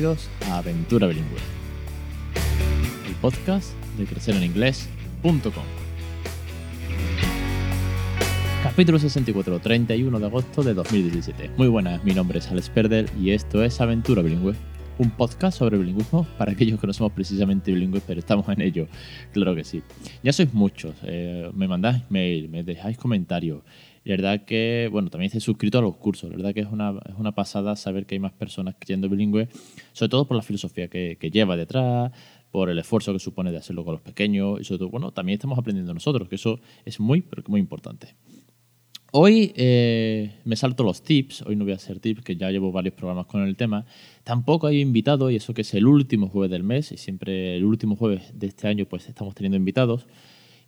Bienvenidos a Aventura Bilingüe, el podcast de crecereninglés.com. Capítulo 64, 31 de agosto de 2017. Muy buenas, mi nombre es Alex Perder y esto es Aventura Bilingüe, un podcast sobre bilingüismo para aquellos que no somos precisamente bilingües, pero estamos en ello. Claro que sí. Ya sois muchos, eh, me mandáis mail, me dejáis comentarios. La verdad que, bueno, también estáis suscrito a los cursos. La verdad que es una, es una pasada saber que hay más personas creyendo bilingüe, sobre todo por la filosofía que, que lleva detrás, por el esfuerzo que supone de hacerlo con los pequeños y sobre todo, bueno, también estamos aprendiendo nosotros, que eso es muy, pero que muy importante. Hoy eh, me salto los tips, hoy no voy a hacer tips, que ya llevo varios programas con el tema. Tampoco hay invitado, y eso que es el último jueves del mes, y siempre el último jueves de este año pues estamos teniendo invitados.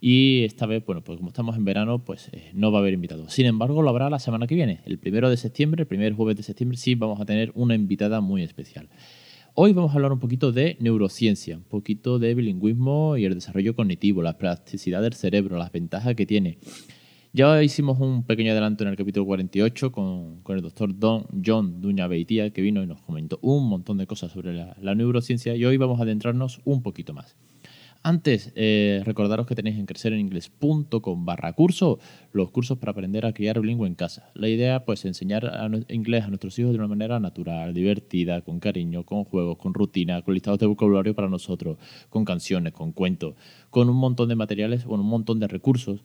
Y esta vez, bueno, pues como estamos en verano, pues eh, no va a haber invitados. Sin embargo, lo habrá la semana que viene. El primero de septiembre, el primer jueves de septiembre, sí vamos a tener una invitada muy especial. Hoy vamos a hablar un poquito de neurociencia, un poquito de bilingüismo y el desarrollo cognitivo, la plasticidad del cerebro, las ventajas que tiene. Ya hicimos un pequeño adelanto en el capítulo 48 con, con el doctor Don John Duña Beitia, que vino y nos comentó un montón de cosas sobre la neurociencia y hoy vamos a adentrarnos un poquito más. Antes, eh, recordaros que tenéis en crecereninglés.com barra curso los cursos para aprender a criar bilingüe en casa. La idea, pues, enseñar a inglés a nuestros hijos de una manera natural, divertida, con cariño, con juegos, con rutina, con listados de vocabulario para nosotros, con canciones, con cuentos, con un montón de materiales, con un montón de recursos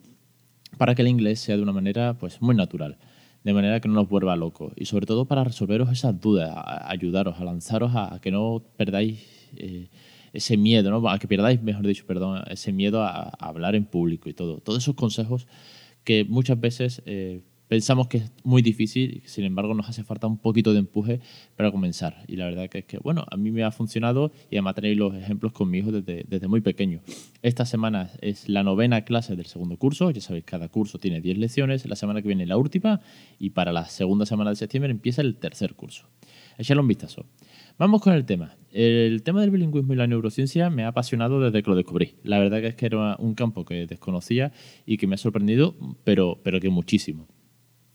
para que el inglés sea de una manera, pues, muy natural de manera que no nos vuelva locos y sobre todo para resolveros esas dudas, ayudaros, a lanzaros a, a que no perdáis eh, ese miedo, ¿no? a que pierdáis, mejor dicho, perdón, ese miedo a, hablar en público y todo. Todos esos consejos que muchas veces eh, pensamos que es muy difícil, sin embargo nos hace falta un poquito de empuje para comenzar. Y la verdad es que, bueno, a mí me ha funcionado y además tenéis los ejemplos con mi hijo desde, desde muy pequeño. Esta semana es la novena clase del segundo curso, ya sabéis, cada curso tiene 10 lecciones, la semana que viene la última y para la segunda semana de septiembre empieza el tercer curso. Echadle un vistazo. Vamos con el tema. El tema del bilingüismo y la neurociencia me ha apasionado desde que lo descubrí. La verdad es que era un campo que desconocía y que me ha sorprendido, pero, pero que muchísimo.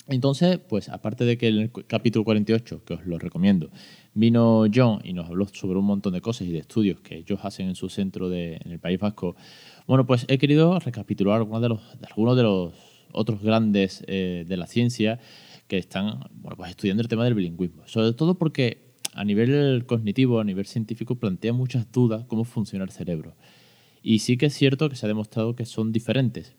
Entonces, pues aparte de que en el capítulo 48, que os lo recomiendo, vino John y nos habló sobre un montón de cosas y de estudios que ellos hacen en su centro de, en el País Vasco, bueno, pues he querido recapitular algunos de los, algunos de los otros grandes eh, de la ciencia que están bueno, pues estudiando el tema del bilingüismo. Sobre todo porque a nivel cognitivo, a nivel científico, plantea muchas dudas cómo funciona el cerebro. Y sí que es cierto que se ha demostrado que son diferentes,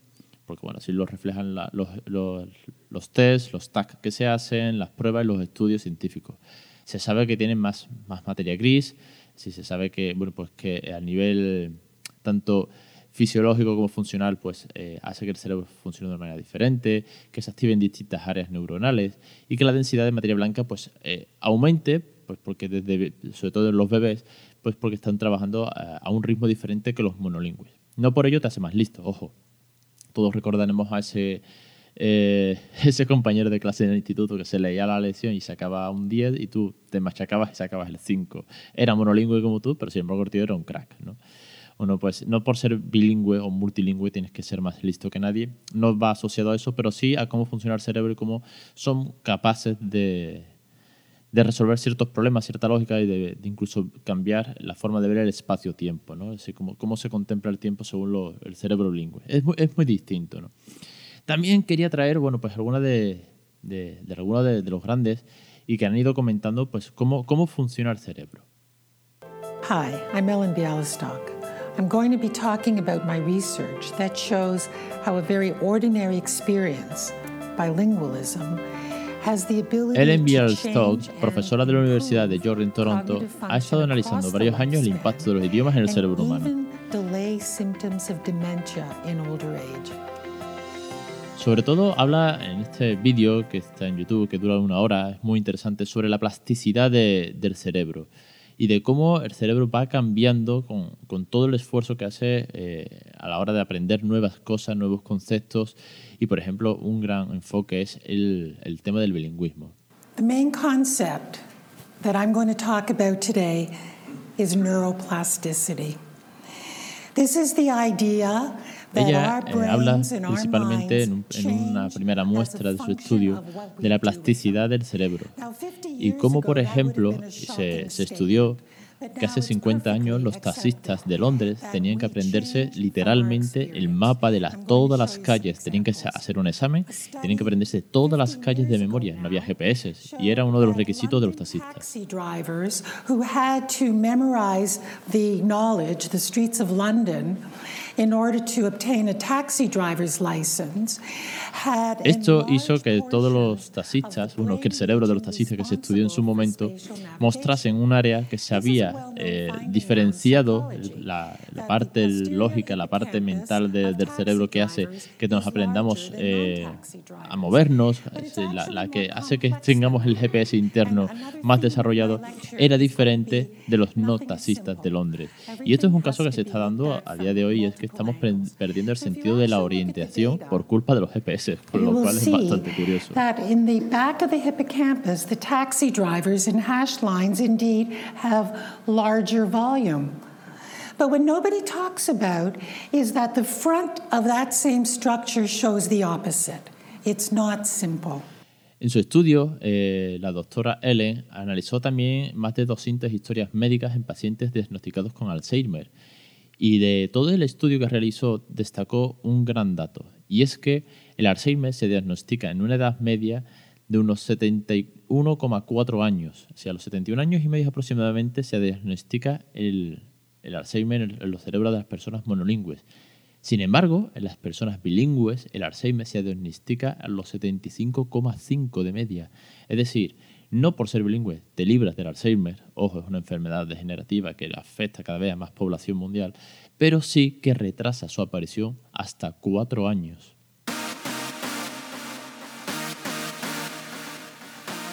porque bueno, así lo reflejan los, los, los tests, los TAC que se hacen, las pruebas y los estudios científicos. Se sabe que tienen más, más materia gris, sí se sabe que, bueno, pues que a nivel tanto fisiológico como funcional, pues eh, hace que el cerebro funcione de una manera diferente, que se activen distintas áreas neuronales y que la densidad de materia blanca pues eh, aumente, pues porque desde, sobre todo en los bebés, pues porque están trabajando a, a un ritmo diferente que los monolingües. No por ello te hace más listo, ojo. Todos recordaremos a ese eh, ese compañero de clase en el instituto que se leía la lección y sacaba un 10 y tú te machacabas y sacabas el 5. Era monolingüe como tú, pero sin embargo tío era un crack, ¿no? Bueno, pues no por ser bilingüe o multilingüe tienes que ser más listo que nadie. No va asociado a eso, pero sí a cómo funciona el cerebro y cómo son capaces de, de resolver ciertos problemas, cierta lógica y de, de, incluso cambiar la forma de ver el espacio-tiempo, ¿no? Así como cómo se contempla el tiempo según lo, el cerebro bilingüe. Es muy, es muy distinto, ¿no? También quería traer, bueno, pues algunas de, de, de, de, de, los grandes y que han ido comentando, pues, cómo, cómo funciona el cerebro. Hi, I'm Ellen Bialystok. I'm going to be talking about my research that shows how a very ordinary experience, bilingualism, Ellen Bialystok, profesora de la Universidad de Georgia en Toronto, ha estado analizando varios años el impacto de los idiomas en el cerebro humano. Sobre todo habla en este vídeo que está en YouTube, que dura una hora, es muy interesante, sobre la plasticidad de, del cerebro y de cómo el cerebro va cambiando con, con todo el esfuerzo que hace eh, a la hora de aprender nuevas cosas, nuevos conceptos. Y, por ejemplo, un gran enfoque es el, el tema del bilingüismo. The main concept that I'm going to talk about today is neuroplasticity. This is the idea Ella eh, habla principalmente en, una primera muestra de su estudio de la plasticidad del cerebro. Y cómo, por ejemplo, se, se estudió que hace 50 años los taxistas de Londres tenían que aprenderse literalmente el mapa de las, todas las calles, tenían que hacer un examen, tenían que aprenderse todas las calles de memoria, no había GPS y era uno de los requisitos de los taxistas. Esto hizo que todos los taxistas, bueno, que el cerebro de los taxistas que se estudió en su momento, mostrasen un área que se había eh, diferenciado la, parte lógica, la parte mental del cerebro que hace que nos aprendamos eh, a movernos, la, la, que hace que tengamos el GPS interno más desarrollado, era diferente de los no taxistas de Londres. Y esto es un caso que se está dando a día de hoy, es que estamos perdiendo el sentido de la orientación por culpa de los GPS, por lo cual es bastante curioso. Back of the hippocampus, the taxi drivers in hash lines indeed have larger volume. But what nobody talks about is that the front of that same structure shows the opposite. It's not simple. En su estudio, eh, la doctora Ellen analizó también más de 200 historias médicas en pacientes diagnosticados con Alzheimer y de todo el estudio que realizó destacó un gran dato, y es que el Alzheimer se diagnostica en una edad media de unos 71,4 años. O sea, a los 71 años y medio aproximadamente se diagnostica el, el Alzheimer en los cerebros de las personas monolingües. Sin embargo, en las personas bilingües, el Alzheimer se diagnostica a los 75,5 de media. Es decir, no por ser bilingüe te libras del Alzheimer, ojo, es una enfermedad degenerativa que afecta cada vez a más población mundial, pero sí que retrasa su aparición hasta cuatro años.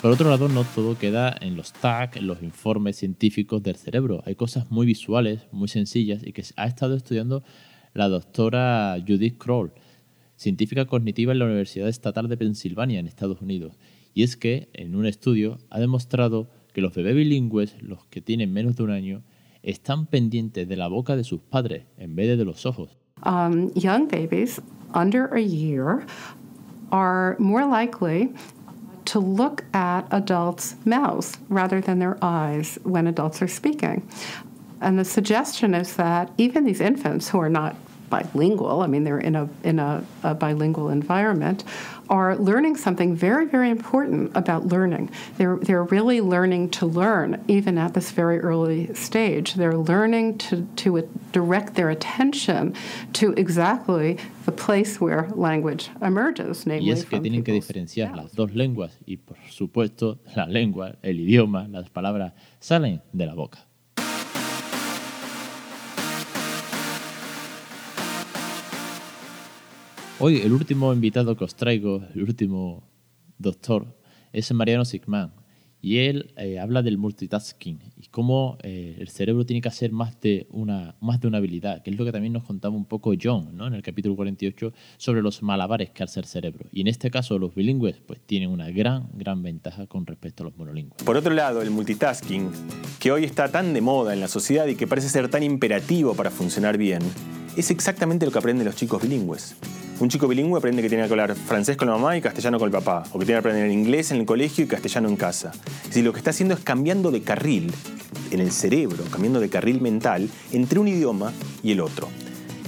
Por otro lado, no todo queda en los TAC, en los informes científicos del cerebro. Hay cosas muy visuales, muy sencillas y que ha estado estudiando la doctora Judith Kroll, científica cognitiva en la Universidad Estatal de Pensilvania, en Estados Unidos. Y es que en un estudio ha demostrado que los bebés bilingües, los que tienen menos de un año, están pendientes de la boca de sus padres en vez de los ojos. Um, young babies under a year are more likely to look at adults' mouths rather than their eyes when adults are speaking. And the suggestion is that even these infants who are not bilingual, I mean, they're in a, in a, a bilingual environment, are learning something very, very important about learning. They're, they're really learning to learn, even at this very early stage. They're learning to, to direct their attention to exactly the place where language emerges, namely y es que tienen que diferenciar las dos lenguas y, por supuesto, la lengua, el idioma, las palabras salen de la boca. Hoy el último invitado que os traigo, el último doctor, es Mariano Sigman. Y él eh, habla del multitasking y cómo eh, el cerebro tiene que hacer más de, una, más de una habilidad, que es lo que también nos contaba un poco John ¿no? en el capítulo 48 sobre los malabares que hace el cerebro. Y en este caso los bilingües pues tienen una gran, gran ventaja con respecto a los monolingües. Por otro lado, el multitasking, que hoy está tan de moda en la sociedad y que parece ser tan imperativo para funcionar bien, es exactamente lo que aprenden los chicos bilingües. Un chico bilingüe aprende que tiene que hablar francés con la mamá y castellano con el papá, o que tiene que aprender inglés en el colegio y castellano en casa. Decir, lo que está haciendo es cambiando de carril en el cerebro, cambiando de carril mental entre un idioma y el otro.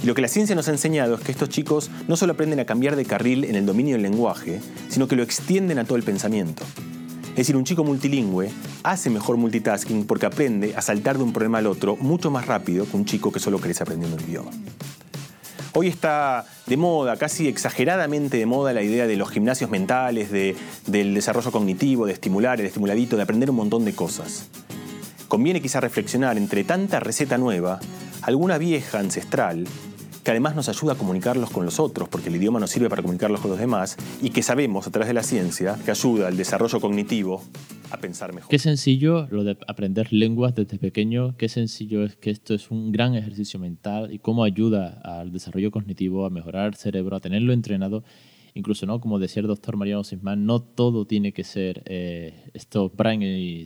Y lo que la ciencia nos ha enseñado es que estos chicos no solo aprenden a cambiar de carril en el dominio del lenguaje, sino que lo extienden a todo el pensamiento. Es decir, un chico multilingüe hace mejor multitasking porque aprende a saltar de un problema al otro mucho más rápido que un chico que solo crece aprendiendo un idioma. Hoy está de moda, casi exageradamente de moda, la idea de los gimnasios mentales, del desarrollo cognitivo, de estimular, el estimuladito, de aprender un montón de cosas. Conviene quizá reflexionar entre tanta receta nueva, alguna vieja ancestral, que además nos ayuda a comunicarlos con los otros, porque el idioma nos sirve para comunicarlos con los demás, y que sabemos a través de la ciencia que ayuda al desarrollo cognitivo a pensar mejor. Qué sencillo lo de aprender lenguas desde pequeño, qué sencillo es que esto es un gran ejercicio mental y cómo ayuda al desarrollo cognitivo, a mejorar el cerebro, a tenerlo entrenado incluso no como decía el doctor Mariano Sisman, no todo tiene que ser eh, esto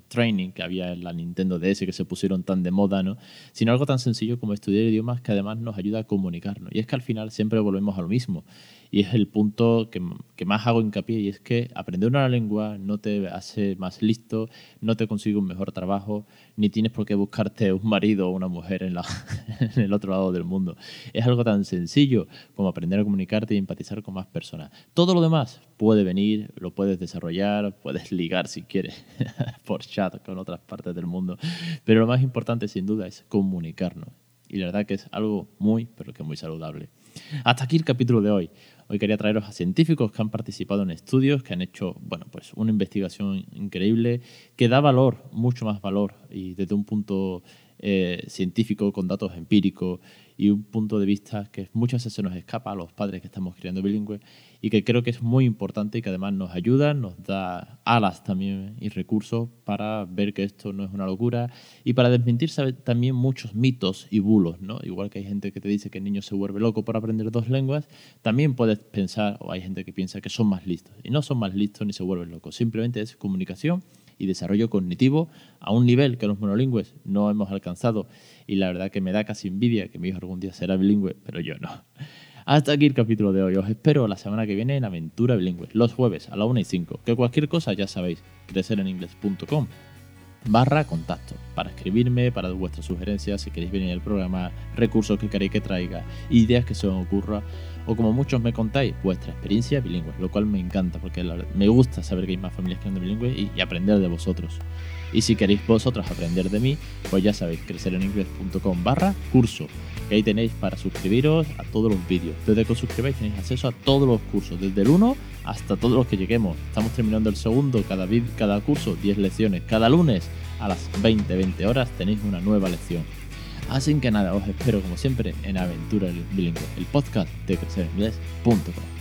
training que había en la Nintendo DS que se pusieron tan de moda, ¿no? sino algo tan sencillo como estudiar idiomas que además nos ayuda a comunicarnos. Y es que al final siempre volvemos a lo mismo. Y es el punto que, que, más hago hincapié y es que aprender una lengua no te hace más listo, no te consigue un mejor trabajo, ni tienes por qué buscarte un marido o una mujer en, la, en el otro lado del mundo. Es algo tan sencillo como aprender a comunicarte y empatizar con más personas. Todo lo demás puede venir, lo puedes desarrollar, puedes ligar si quieres por chat con otras partes del mundo, pero lo más importante sin duda es comunicarnos. Y la verdad que es algo muy, pero que muy saludable. Hasta aquí el capítulo de hoy. Hoy quería traeros a científicos que han participado en estudios, que han hecho bueno, pues una investigación increíble, que da valor, mucho más valor, y desde un punto eh, científico, con datos empíricos y un punto de vista que muchas veces se nos escapa a los padres que estamos criando bilingües y que creo que es muy importante y que además nos ayuda, nos da alas también y recursos para ver que esto no es una locura y para desmentir también muchos mitos y bulos, ¿no? Igual que hay gente que te dice que el niño se vuelve loco por aprender dos lenguas, también puedes pensar, o hay gente que piensa que son más listos y no son más listos ni se vuelven locos, simplemente es comunicación y desarrollo cognitivo a un nivel que los monolingües no hemos alcanzado y la verdad que me da casi envidia que mi hijo algún día será bilingüe, pero yo no. Hasta aquí el capítulo de hoy. Os espero la semana que viene en Aventura Bilingüe, los jueves a la 1 y 5. Que cualquier cosa ya sabéis, crecereningles.com barra contacto para escribirme, para vuestras sugerencias, si queréis venir al programa, recursos que queréis que traiga, ideas que se os ocurra o como muchos me contáis, vuestra experiencia bilingüe, lo cual me encanta porque me gusta saber que hay más familias que andan bilingües y, y, aprender de vosotros. Y si queréis vosotros aprender de mí, pues ya sabéis, crecereningles.com barra curso, que ahí tenéis para suscribiros a todos los vídeos. Desde que os suscribáis tenéis acceso a todos los cursos, desde el 1 hasta todos los que lleguemos. Estamos terminando el segundo, cada, cada curso 10 lecciones. Cada lunes a las 20, 20 horas tenéis una nueva lección. Así que nada, os espero como siempre en Aventura Bilingüe, el podcast de crecerenglés.com.